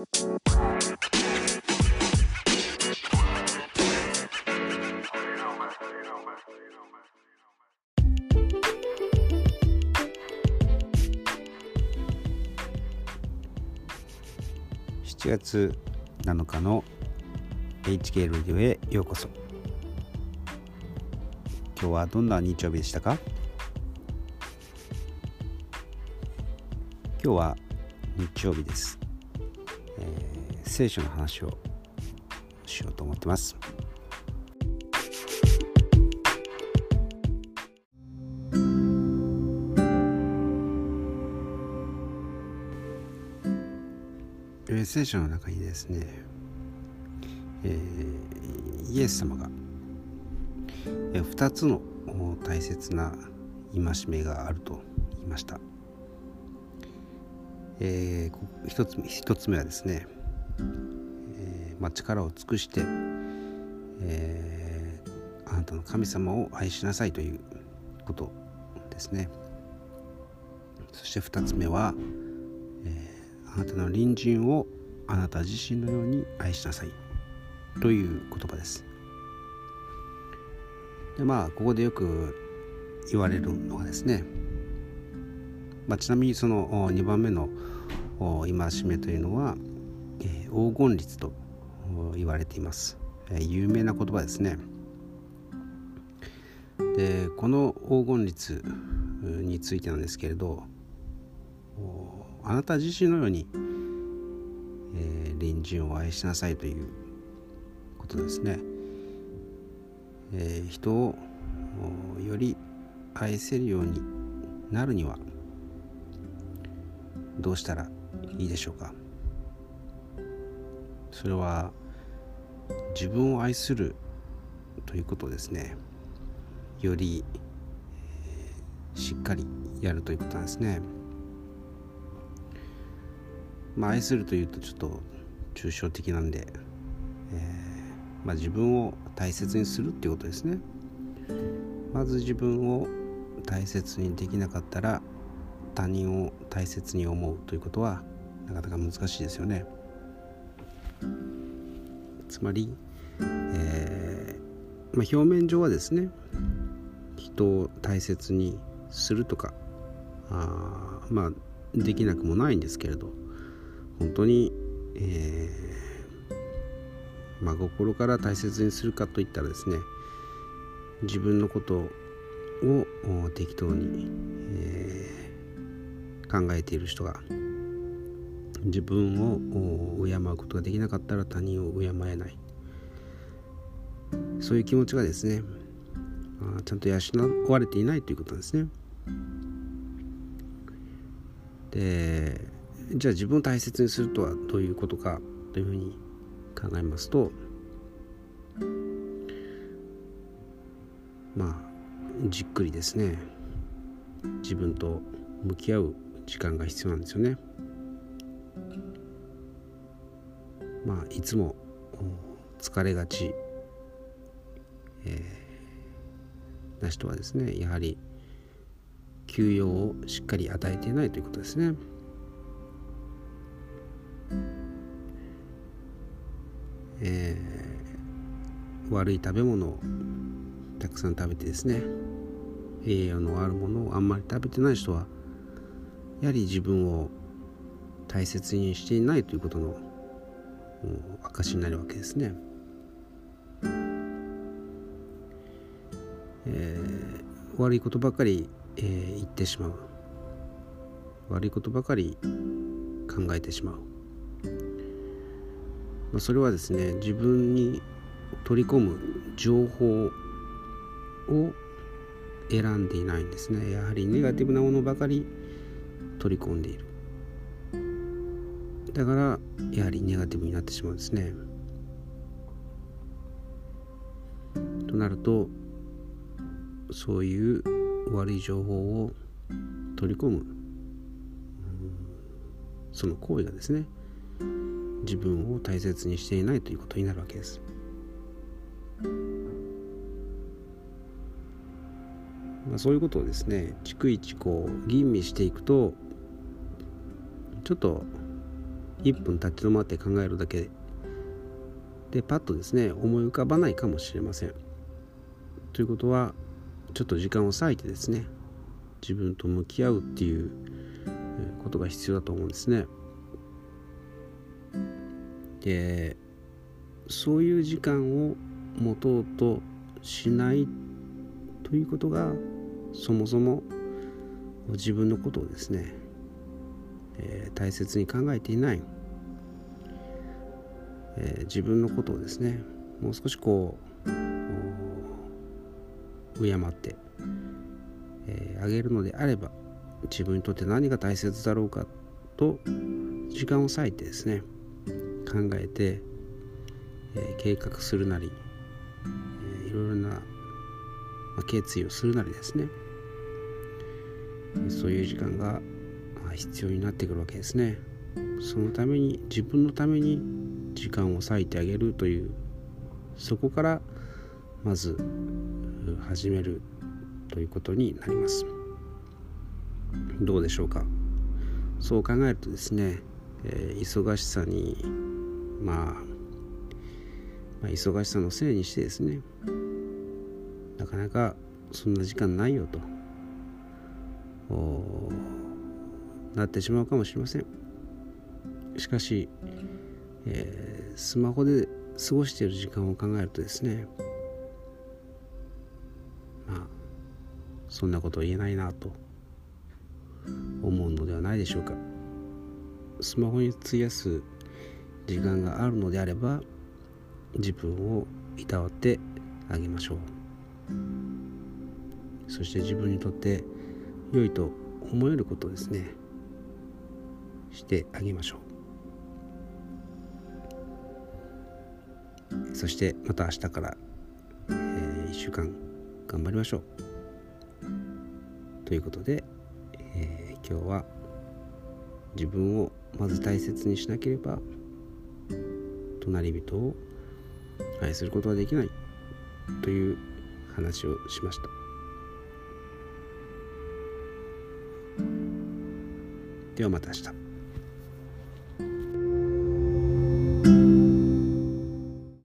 7月7日の HK レディオへようこそ。今日はどんな日曜日でしたか？今日は日曜日です、えー、聖書の話をしようと思ってます聖書の中にですね、えー、イエス様が、えー、2つの大切な戒めがあると言いました。えー、一つ一つ目はですね、えーまあ、力を尽くして、えー、あなたの神様を愛しなさいということですね。そして2つ目は、えー、あなたの隣人をあなた自身のように愛しなさいという言葉ですでまあここでよく言われるのはですね、まあ、ちなみにその2番目の戒めというのは、えー、黄金律と言われています、えー、有名な言葉ですね。でこの黄金律についてなんですけれどあなた自身のようにえ隣人を愛しなさいということですね、えー、人をより愛せるようになるにはどうしたらいいでしょうか？それは自分を愛するということですね。より、しっかりやるということなんですね。まあ愛するというとちょっと抽象的なんで、えー、まあ、自分を大切にするっていうことですね。まず自分を大切にできなかったら他人を大切に思うということはなかなか難しいですよね。つまり、えー、まあ、表面上はですね人を大切にするとかあまあできなくもないんですけれど本当にえー、まあ、心から大切にするかといったらですね自分のことを適当に、えー、考えている人が自分を敬うことができなかったら他人を敬えないそういう気持ちがですねちゃんと養われていないということなんですね。でじゃあ自分を大切にするとはどういうことかというふうに考えますとまあじっくりですね自分と向き合う時間が必要なんですよね。まあいつも疲れがち、えー、な人はですねやはり休養をしっかり与えていないということですね。えー、悪い食べ物をたくさん食べてですね栄養のあるものをあんまり食べてない人はやはり自分を大切にしていないということの証になるわけですね。えー、悪いことばかり、えー、言ってしまう。悪いことばかり考えてしまう。まあ、それはですね自分に取り込む情報を選んでいないんですね。やはりネガティブなものばかり取り込んでいる。だからやはりネガティブになってしまうんですね。となるとそういう悪い情報を取り込む。その行為がですね自分を大切にしていないということになるわけです。まあ、そういうことをですね逐一こう吟味していくとちょっと1分立ち止まって考えるだけでパッとですね思い浮かばないかもしれません。ということはちょっと時間を割いてですね自分と向き合うっていうことが必要だと思うんですね。でそういう時間を持とうとしないということがそもそも自分のことをですね、えー、大切に考えていない、えー、自分のことをですねもう少しこう敬って、えー、あげるのであれば自分にとって何が大切だろうかと時間を割いてですね考えて、えー、計画するなり、えー、いろいろな、まあ、決意をするなりですねそういう時間が必要になってくるわけですね。そのために自分のために時間を割いてあげるというそこからまず始めるということになります。どうでしょうか。そう考えるとですね、えー、忙しさにまあ、まあ、忙しさのせいにしてですねなかなかそんな時間ないよと。なってしまうかもしれません。しかし、えー、スマホで過ごしている時間を考えるとですねまあそんなこと言えないなと思うのではないでしょうか。スマホに費やす時間があるのであれば自分をいたわってあげましょう。そして自分にとって良いと思えることですね。してあげましょう。そしてまた明日から、えー、1週間頑張りましょう。ということで、えー、今日は自分をまず大切にしなければ隣人を愛することはできないという話をしました。ではまた明日。Thank you.